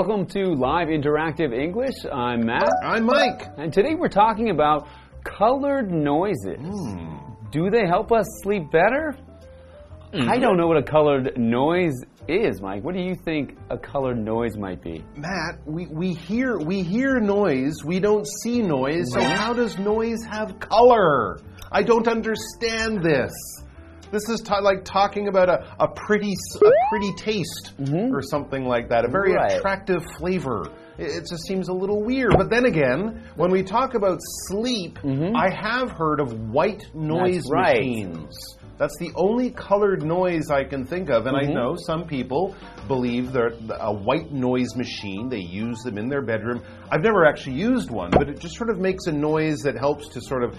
Welcome to Live Interactive English. I'm Matt. I'm Mike. And today we're talking about colored noises. Hmm. Do they help us sleep better? I don't know what a colored noise is, Mike. What do you think a colored noise might be? Matt, we, we hear we hear noise, we don't see noise, so how does noise have color? I don't understand this. This is like talking about a, a pretty a pretty taste or something like that, a very Right. attractive flavor. It, it just seems a little weird. But then again, when we talk about sleep, I have heard of white noise right. machines. That's the only colored noise I can think of, and Mm-hmm. I know some people believe that a white noise machine. They use them in their bedroom. I've never actually used one, but it just sort of makes a noise that helps to sort of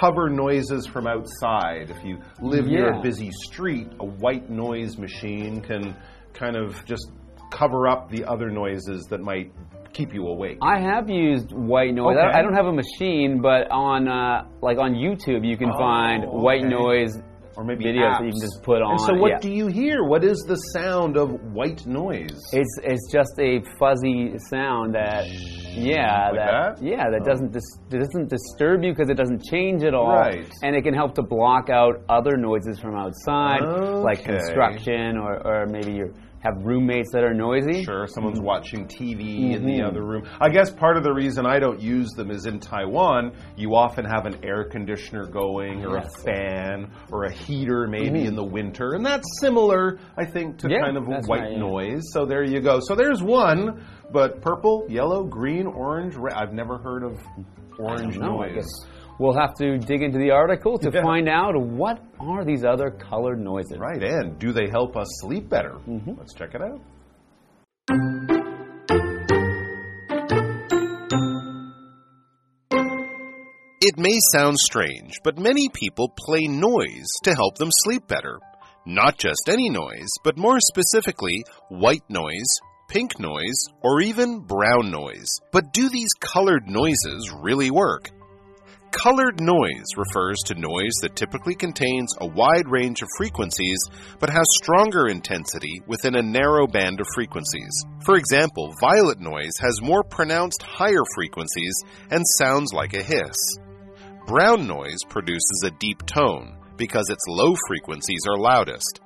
cover noises from outside. If you live near a busy street, a white noise machine can kind of just cover up the other noises that might keep you awake. I have used white noise. Okay. I, don't have a machine, but on uh, like on YouTube, you can find white Oh, okay. noise or maybe videos apps. that you can just put on. And so, what yeah. do you hear? What is the sound of white noise? It's it's just a fuzzy sound that yeah Like that, that? yeah that oh. doesn't dis- doesn't disturb you because it doesn't change at all Right. and it can help to block out other noises from outside like construction or or maybe you have roommates that are noisy. Sure, someone's watching TV in the Mhm. other room. I guess part of the reason I don't use them is in Taiwan, you often have an air conditioner going or Yes. a fan or a heater maybe in the winter. And that's similar, I think, to Yeah, kind of white right, yeah. noise. So there you go. So there's one, but purple, yellow, green, orange, red. I've never heard of orange noise. Guess We'll have to dig into the article to Yeah. find out what are these other colored noises. Right, and do they help us sleep better? Mm-hmm. Let's check it out. It may sound strange, but many people play noise to help them sleep better. Not just any noise, but more specifically, white noise, pink noise, or even brown noise. But do these colored noises really work? Colored noise refers to noise that typically contains a wide range of frequencies but has stronger intensity within a narrow band of frequencies. For example, violet noise has more pronounced higher frequencies and sounds like a hiss. Brown noise produces a deep tone because its low frequencies are loudest.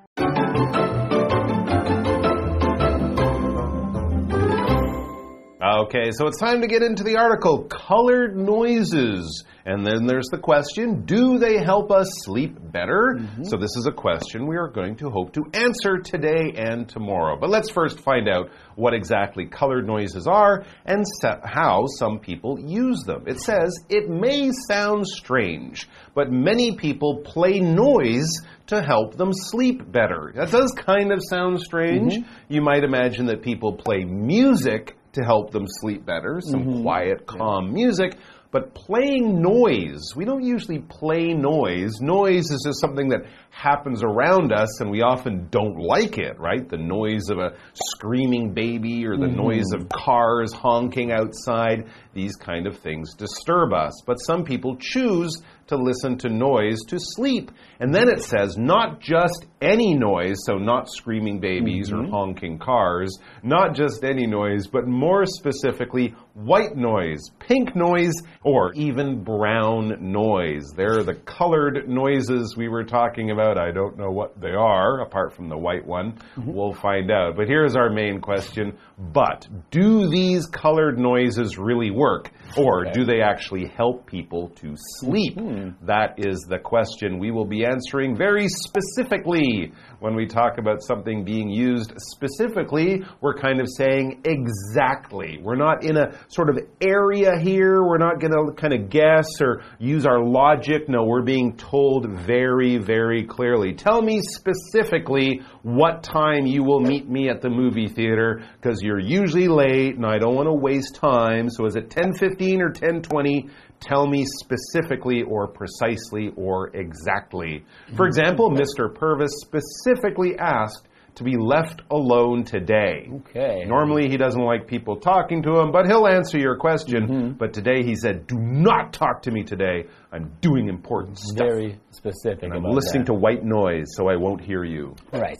Okay, so it's time to get into the article Colored Noises. And then there's the question Do they help us sleep better? Mm-hmm. So, this is a question we are going to hope to answer today and tomorrow. But let's first find out what exactly colored noises are and how some people use them. It says it may sound strange, but many people play noise to help them sleep better. That does kind of sound strange. Mm-hmm. You might imagine that people play music to help them sleep better, some mm-hmm. quiet, calm music. But playing noise, we don't usually play noise. Noise is just something that happens around us and we often don't like it, right? The noise of a screaming baby or the mm-hmm. noise of cars honking outside, these kind of things disturb us. But some people choose to listen to noise to sleep. And then it says not just any noise, so not screaming babies or mm-hmm. honking cars, not just any noise, but more specifically, white noise, pink noise, or even brown noise. They're the colored noises we were talking about. I don't know what they are, apart from the white one. Mm-hmm. We'll find out. But here's our main question. But do these colored noises really work? Or do they actually help people to sleep? Hmm. That is the question we will be answering very specifically. When we talk about something being used specifically, we're kind of saying exactly. We're not in a sort of area here. We're not going to kind of guess or use our logic. No, we're being told very, very clearly. Tell me specifically what time you will meet me at the movie theater because you're usually late and I don't want to waste time. So is it 10:15 or 10:20? Tell me specifically or precisely or exactly. For example, Mr. Purvis specifically asked to be left alone today. Okay. Normally, he doesn't like people talking to him, but he'll answer your question. Mm-hmm. But today, he said, Do not talk to me today. I'm doing important stuff. Very specific. I'm about listening that. to white noise, so I won't hear you. Right.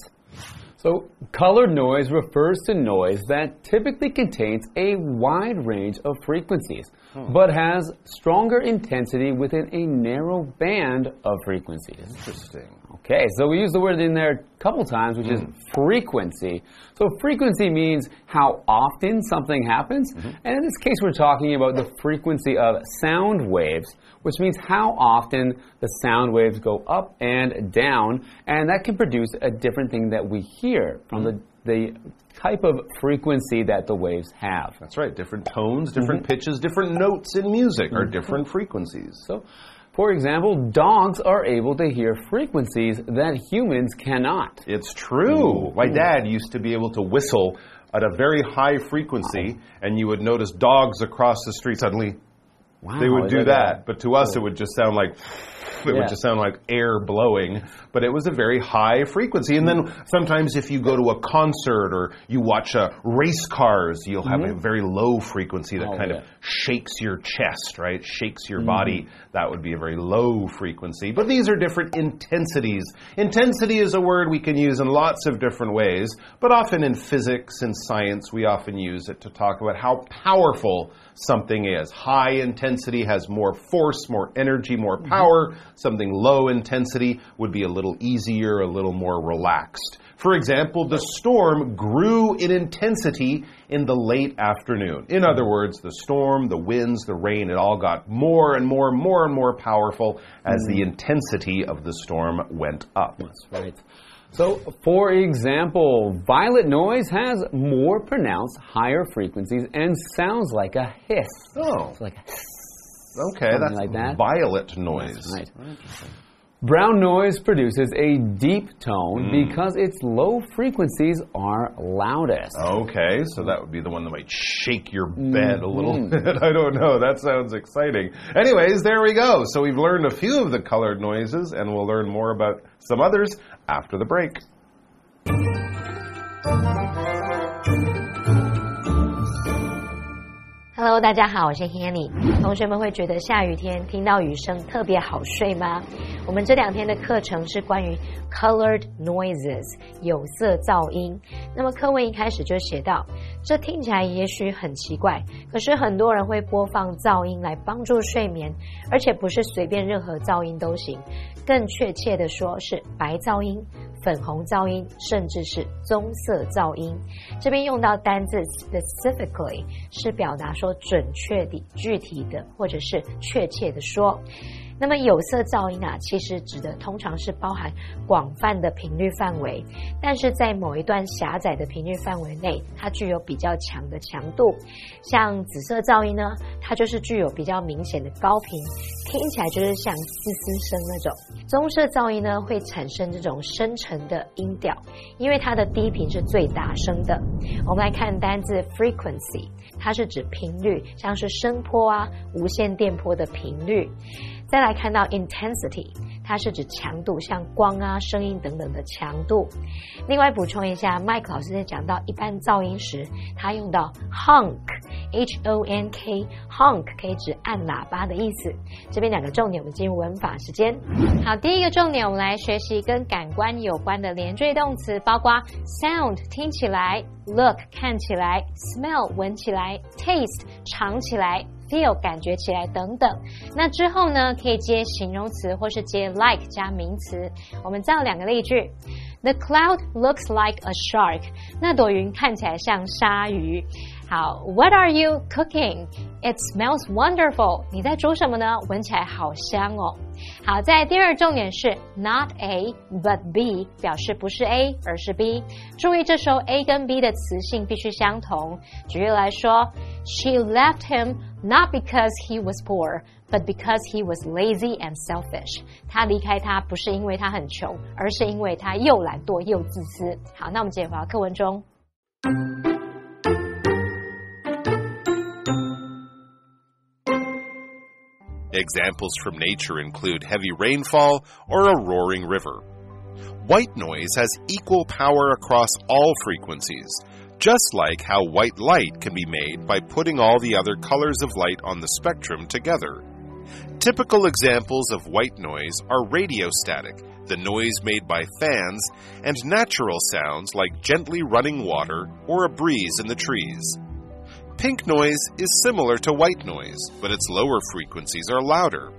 So, colored noise refers to noise that typically contains a wide range of frequencies, but has stronger intensity within a narrow band of frequencies. Interesting. Okay, so we use the word in there a couple times, which is hmm. frequency. So frequency means how often something happens, mm-hmm. and in this case, we're talking about the frequency of sound waves, which means how often the sound waves go up and down, and that can produce a different thing that we hear from the hmm. The type of frequency that the waves have. That's right. Different tones, different mm-hmm. pitches, different notes in music are mm-hmm. different frequencies. So, for example, dogs are able to hear frequencies that humans cannot. It's true. Mm-hmm. My dad used to be able to whistle at a very high frequency, and you would notice dogs across the street suddenly Wow, they would do that that. But to us, it would just sound like it Yeah. would just sound like air blowing. But it was a very high frequency. And then sometimes, if you go to a concert or you watch uh, race cars, you'll have a very low frequency that Mm-hmm. Oh, kind yeah. Mm-hmm. of shakes your chest, right? Shakes your body. That would be a very low frequency. But these are different intensities. Intensity is a word we can use in lots of different ways, but often in physics and science, we often use it to talk about how powerful something is. High intensity has more force, more energy, more power. Something low intensity would be a little easier, a little more relaxed. For example, the storm grew in intensity in the late afternoon. In other words, the storm, the winds, the rain, it all got more and more, and more and more powerful as the mm-hmm. intensity of the storm went up. That's right. So, for example, violet noise has more pronounced higher frequencies and sounds like a hiss. Oh, It's like a hiss. Okay, Something that's like that. violet noise. Right. Brown noise produces a deep tone Hmm. because its low frequencies are loudest. Okay, so that would be the one that might shake your bed a little bit. I don't know. That sounds exciting. Anyways, there we go. So we've learned a few of the colored noises, and we'll learn more about some others after the break. Hello，大家好，我是 Hanny。同学们会觉得下雨天听到雨声特别好睡吗？我们这两天的课程是关于 colored noises 有色噪音。那么课文一开始就写到，这听起来也许很奇怪，可是很多人会播放噪音来帮助睡眠，而且不是随便任何噪音都行，更确切的说是白噪音。粉红噪音，甚至是棕色噪音。这边用到单字 specifically 是表达说准确的、具体的，或者是确切的说。那么有色噪音啊，其实指的通常是包含广泛的频率范围，但是在某一段狭窄的频率范围内，它具有比较强的强度。像紫色噪音呢，它就是具有比较明显的高频，听起来就是像嘶嘶声那种。棕色噪音呢，会产生这种深沉的音调，因为它的低频是最大声的。我们来看单字 frequency，它是指频率，像是声波啊、无线电波的频率。再来看到 intensity，它是指强度，像光啊、声音等等的强度。另外补充一下，Mike 老师在讲到一般噪音时，他用到 honk，h o n k，honk 可以指按喇叭的意思。这边两个重点，我们进入文法时间。好，第一个重点，我们来学习跟感官有关的连缀动词，包括 sound 听起来，look 看起来，smell 闻起来，taste 尝起来。Feel 感觉起来等等，那之后呢，可以接形容词或是接 like 加名词。我们造两个例句：The cloud looks like a shark。那朵云看起来像鲨鱼。好，What are you cooking? It smells wonderful。你在煮什么呢？闻起来好香哦。好，在第二重点是 not A but B，表示不是 A 而是 B。注意这时候 A 跟 B 的词性必须相同。举例来说，She left him not because he was poor。But because he was lazy and selfish，他离开他不是因为他很穷，而是因为他又懒惰又自私。好，那我们接着回到课文中。 Examples from nature include heavy rainfall or a roaring river. White noise has equal power across all frequencies, just like how white light can be made by putting all the other colors of light on the spectrum together. Typical examples of white noise are radio static, the noise made by fans, and natural sounds like gently running water or a breeze in the trees. Pink noise is similar to white noise, but its lower frequencies are louder.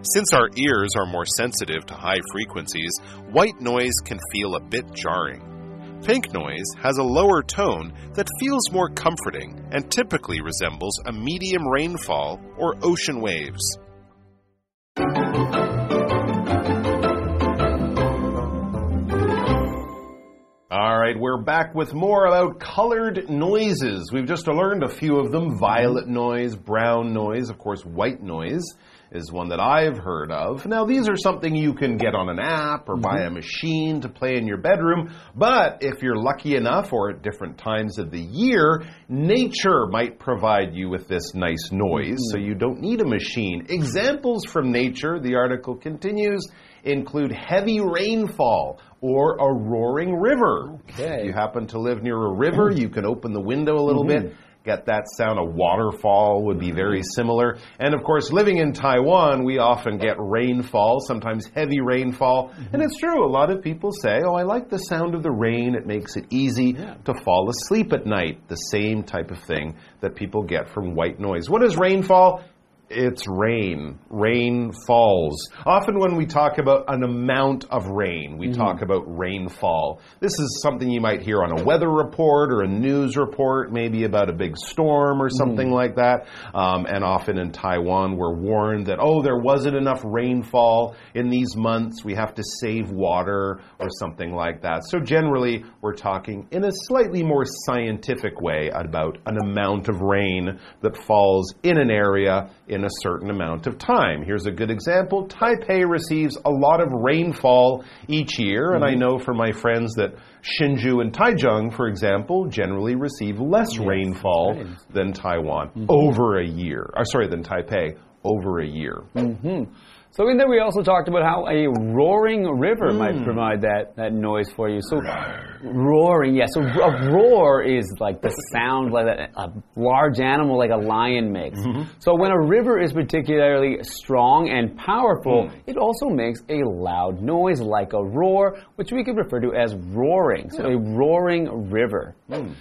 Since our ears are more sensitive to high frequencies, white noise can feel a bit jarring. Pink noise has a lower tone that feels more comforting and typically resembles a medium rainfall or ocean waves. Right, we're back with more about colored noises. We've just learned a few of them violet noise, brown noise, of course, white noise is one that I've heard of. Now, these are something you can get on an app or buy a mm-hmm. machine to play in your bedroom, but if you're lucky enough or at different times of the year, nature might provide you with this nice noise, so mm-hmm. you don't need a machine. Examples from nature, the article continues, include heavy rainfall or a roaring river. Okay. If you happen to live near a river, you can open the window a little mm-hmm. bit get that sound. A waterfall would be very mm-hmm. similar. And of course, living in Taiwan, we often get rainfall, sometimes heavy rainfall. Mm-hmm. And it's true, a lot of people say, Oh, I like the sound of the rain. It makes it easy to fall asleep at night. The same type of thing that people get from white noise. What is rainfall? It's rain. Rain falls. Often, when we talk about an amount of rain, we talk about rainfall. This is something you might hear on a weather report or a news report, maybe about a big storm or something like that. Um, and often in Taiwan, we're warned that, oh, there wasn't enough rainfall in these months. We have to save water or something like that. So, generally, we're talking in a slightly more scientific way about an amount of rain that falls in an area in a certain amount of time. Here's a good example Taipei receives a lot of rainfall each year, and I mm-hmm. know from my friends that Hsinchu and Taichung, for example, generally receive less rainfall than Taiwan mm-hmm. over a year. Or, sorry, than Taipei over a year. Mm-hmm. So in there we also talked about how a roaring river might mm. provide that, that noise for you. So roaring, yeah. So a roar is like the sound like a, a large animal like a lion makes. Mm-hmm. So when a river is particularly strong and powerful, mm. it also makes a loud noise like a roar, which we could refer to as roaring. So a roaring river. Mm.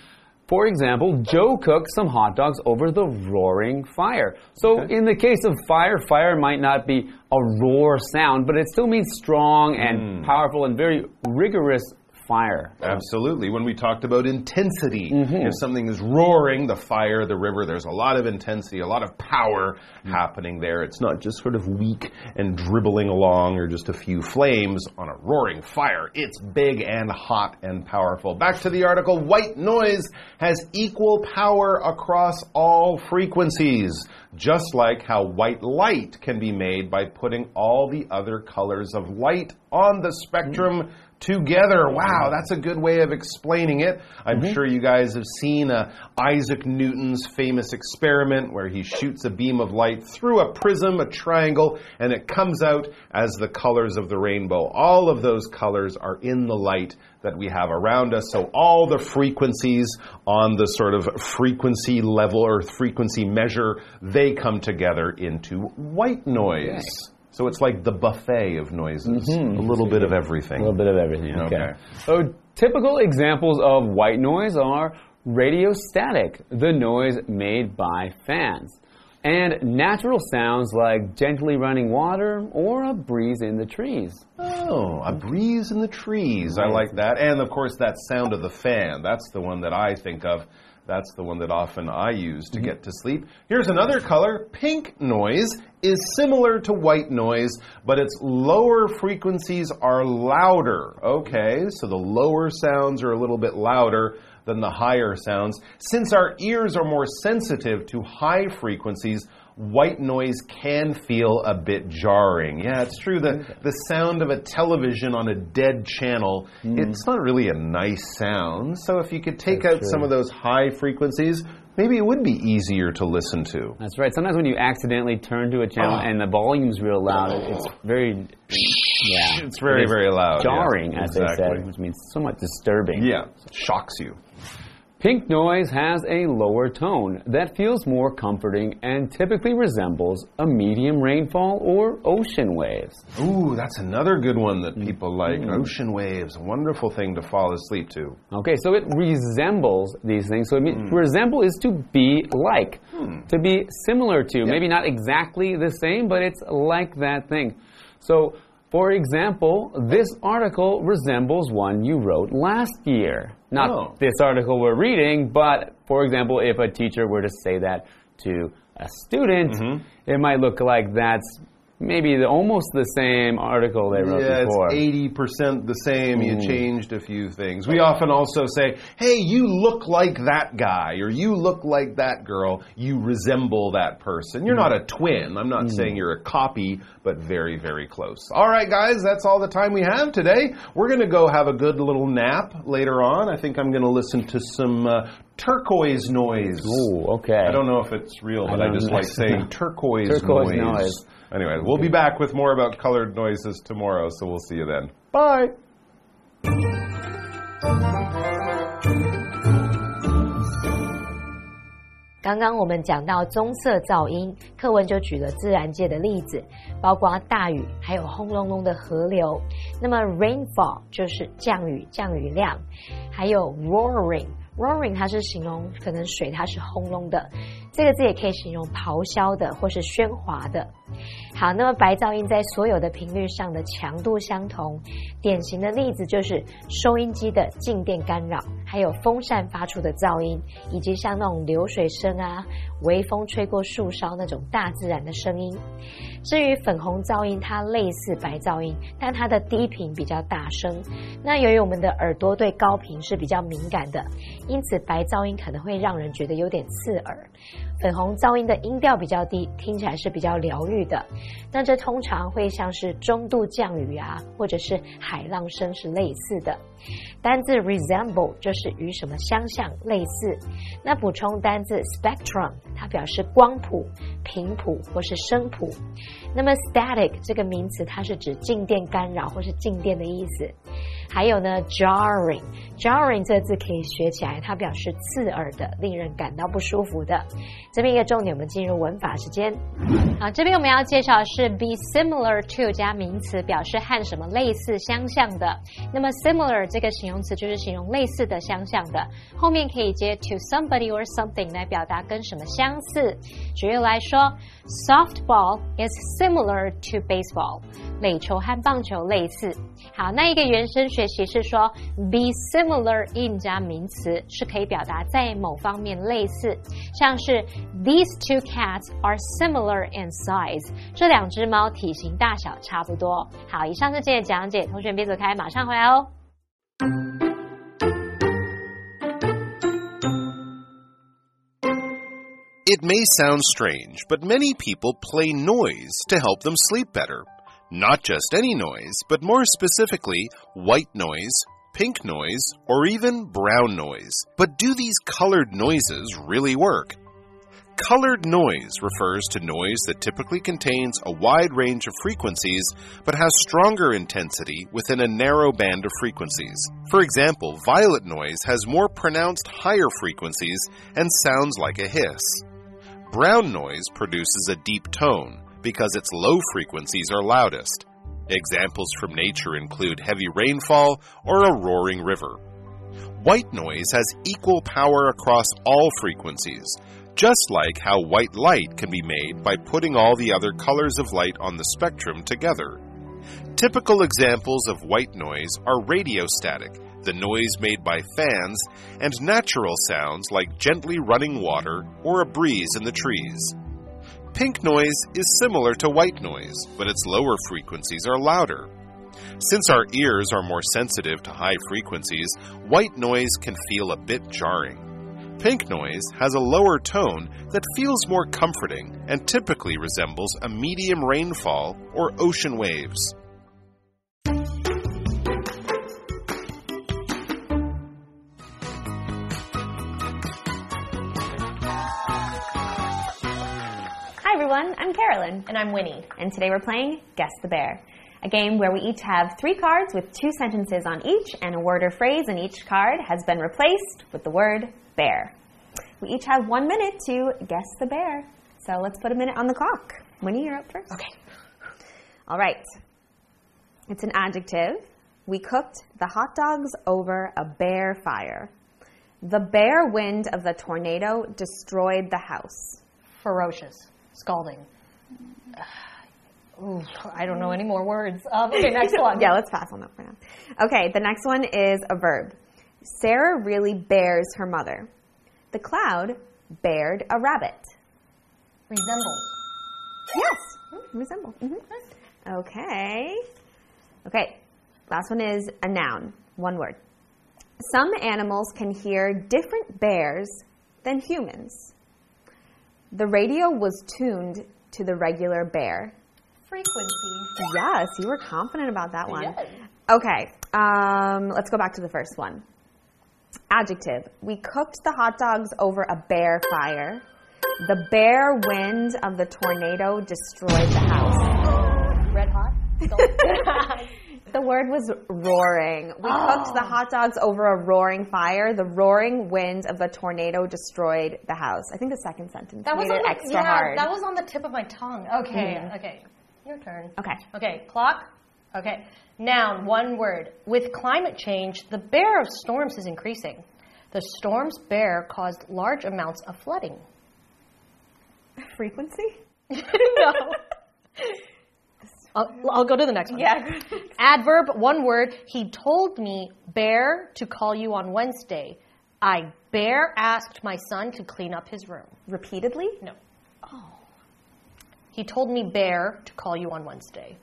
For example, Joe cooked some hot dogs over the roaring fire. So, in the case of fire, fire might not be a roar sound, but it still means strong and hmm. powerful and very rigorous fire. Absolutely. When we talked about intensity, mm-hmm. if something is roaring, the fire, the river, there's a lot of intensity, a lot of power mm. happening there. It's not just sort of weak and dribbling along or just a few flames on a roaring fire. It's big and hot and powerful. Back to the article white noise has equal power across all frequencies. Just like how white light can be made by putting all the other colors of light on the spectrum mm. Together. Wow, that's a good way of explaining it. I'm sure you guys have seen uh, Isaac Newton's famous experiment where he shoots a beam of light through a prism, a triangle, and it comes out as the colors of the rainbow. All of those colors are in the light that we have around us. So all the frequencies on the sort of frequency level or frequency measure, they come together into white noise. So it's like the buffet of noises. Mm-hmm. A little bit of everything. A little bit of everything. Okay. Okay. So typical examples of white noise are radio static, the noise made by fans, and natural sounds like gently running water or a breeze in the trees. Oh, a breeze in the trees. I like that. And of course, that sound of the fan. That's the one that I think of. That's the one that often I use to mm-hmm. get to sleep. Here's another color. Pink noise is similar to white noise, but its lower frequencies are louder. Okay, so the lower sounds are a little bit louder than the higher sounds. Since our ears are more sensitive to high frequencies, white noise can feel a bit jarring. Yeah, it's true. The, the sound of a television on a dead channel, Hmm. it's not really a nice sound. So if you could take out That's some of those high frequencies, maybe it would be easier to listen to. That's right. Sometimes when you accidentally turn to a channel Oh. and the volume's real loud, it- it's very, yeah, It's very, it very loud. yeah. jarring, as they Exactly. said, which means somewhat disturbing. Yeah, shocks you. Pink noise has a lower tone that feels more comforting and typically resembles a medium rainfall or ocean waves. Ooh, that's another good one that Mm. people like. Ocean waves, wonderful thing to fall asleep to. Okay, so it resembles these things. So it means resemble is to be like, to be similar to. Maybe not exactly the same, but it's like that thing. So, for example, this article resembles one you wrote last year. Not Oh. this article we're reading, but for example, if a teacher were to say that to a student, mm-hmm. it might look like that's maybe the, almost the same article they wrote Yeah, before. it's eighty percent the same. You hmm. changed a few things. We often also say, "Hey, you look like that guy," or "You look like that girl." You resemble that person. You're not a hmm. twin. I'm not hmm. saying you're a copy, but very, very close. All right, guys, that's all the time we have today. We're going to go have a good little nap later on. I think I'm going to listen to some uh, turquoise noise. Ooh, okay. I don't know if it's real, but I, don't just like saying turquoise, Turquoise noise. noise. Anyway, we'll be back with more about colored noises tomorrow, so we'll see you then. Bye. 刚刚我们讲到棕色噪音，课文就举了自然界的例子，包括大雨，还有轰隆隆的河流。那么 rainfall 就是降雨、降雨量，还有 roaring。roaring 它是形容可能水它是轰隆的，这个字也可以形容咆哮的或是喧哗的。好，那么白噪音在所有的频率上的强度相同，典型的例子就是收音机的静电干扰，还有风扇发出的噪音，以及像那种流水声啊、微风吹过树梢那种大自然的声音。至于粉红噪音，它类似白噪音，但它的低频比较大声。那由于我们的耳朵对高频是比较敏感的，因此白噪音可能会让人觉得有点刺耳。粉红噪音的音调比较低，听起来是比较疗愈的。那这通常会像是中度降雨啊，或者是海浪声是类似的。单字 resemble 就是与什么相像、类似。那补充单字 spectrum，它表示光谱、频谱或是声谱。那么 static 这个名词，它是指静电干扰或是静电的意思。还有呢，jarring，jarring 这个字可以学起来，它表示刺耳的、令人感到不舒服的。这边一个重点，我们进入文法时间。好，这边我们要介绍的是 be similar to 加名词，表示和什么类似、相像的。那么 similar 这个形容词就是形容类似的、相像的，后面可以接 to somebody or something 来表达跟什么相似。举例来说，softball is similar to baseball，垒球和棒球类似。好，那一个原生学习是说 be similar in 加名词是可以表达在某方面类似，像是 these two cats are similar in size，这两只猫体型大小差不多。好，以上是今天的讲解，同学别走开，马上回来哦。 It may sound strange, but many people play noise to help them sleep better. Not just any noise, but more specifically, white noise, pink noise, or even brown noise. But do these colored noises really work? Colored noise refers to noise that typically contains a wide range of frequencies but has stronger intensity within a narrow band of frequencies. For example, violet noise has more pronounced higher frequencies and sounds like a hiss. Brown noise produces a deep tone because its low frequencies are loudest. Examples from nature include heavy rainfall or a roaring river. White noise has equal power across all frequencies, just like how white light can be made by putting all the other colors of light on the spectrum together. Typical examples of white noise are radiostatic, the noise made by fans, and natural sounds like gently running water or a breeze in the trees. Pink noise is similar to white noise, but its lower frequencies are louder. Since our ears are more sensitive to high frequencies, white noise can feel a bit jarring. Pink noise has a lower tone that feels more comforting and typically resembles a medium rainfall or ocean waves. I'm Carolyn. And I'm Winnie. And today we're playing Guess the Bear, a game where we each have three cards with two sentences on each, and a word or phrase in each card has been replaced with the word bear. We each have one minute to guess the bear. So let's put a minute on the clock. Winnie, you're up first. Okay. All right. It's an adjective. We cooked the hot dogs over a bear fire. The bear wind of the tornado destroyed the house. Ferocious. Scalding. Ooh, I don't know any more words. Um, okay, next one. yeah, let's pass on that for now. Okay, the next one is a verb. Sarah really bears her mother. The cloud bared a rabbit. Resemble. Yes, resemble. Mhm. Okay. Okay, last one is a noun, one word. Some animals can hear different bears than humans. The radio was tuned to the regular bear. Frequency. Yes, you were confident about that one. Yes. Okay, um, let's go back to the first one. Adjective. We cooked the hot dogs over a bear fire. The bare wind of the tornado destroyed the house. Red hot. The word was roaring. We cooked the hot dogs over a roaring fire. The roaring wind of the tornado destroyed the house. I think the second sentence that was on the, extra yeah, hard. That was on the tip of my tongue. Okay. Mm-hmm. Okay. Your turn. okay. Okay. Clock. Okay. Noun. One word. With climate change, the bear of storms is increasing. The storm's bear caused large amounts of flooding. Frequency? no. I'll, I'll go to the next one. Yeah. Adverb, one word. He told me, Bear, to call you on Wednesday. I bear asked my son to clean up his room. Repeatedly? No. Oh. He told me, Bear, to call you on Wednesday.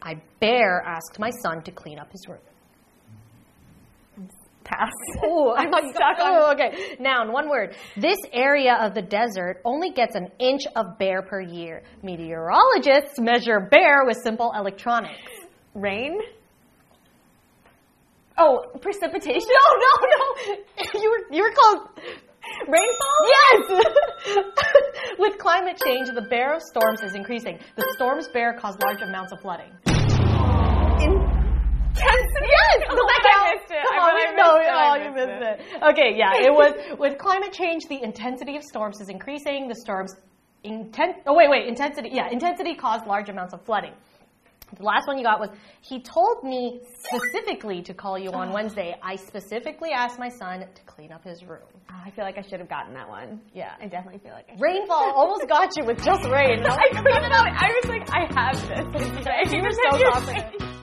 I bear asked my son to clean up his room. Pass. Oh, I thought you got Oh, okay. Noun, one word. This area of the desert only gets an inch of bear per year. Meteorologists measure bear with simple electronics. Rain? Oh, precipitation? No, no, no. You were you were close. Rainfall? Yes. With climate change, the bear of storms is increasing. The storm's bear cause large amounts of flooding. Intensity? Yes. Oh, I count. missed it. Come I on, we know oh, missed it. it. Oh, you missed missed it. Okay, yeah. It was with climate change, the intensity of storms is increasing. The storms intent. Oh wait, wait. Intensity. Yeah, intensity caused large amounts of flooding. The last one you got was he told me specifically to call you on Wednesday. I specifically asked my son to clean up his room. Oh, I feel like I should have gotten that one. Yeah. I definitely feel like I should. Rainfall almost got you with just rain. I cleaned it out. I was like, I have this. You were so confident.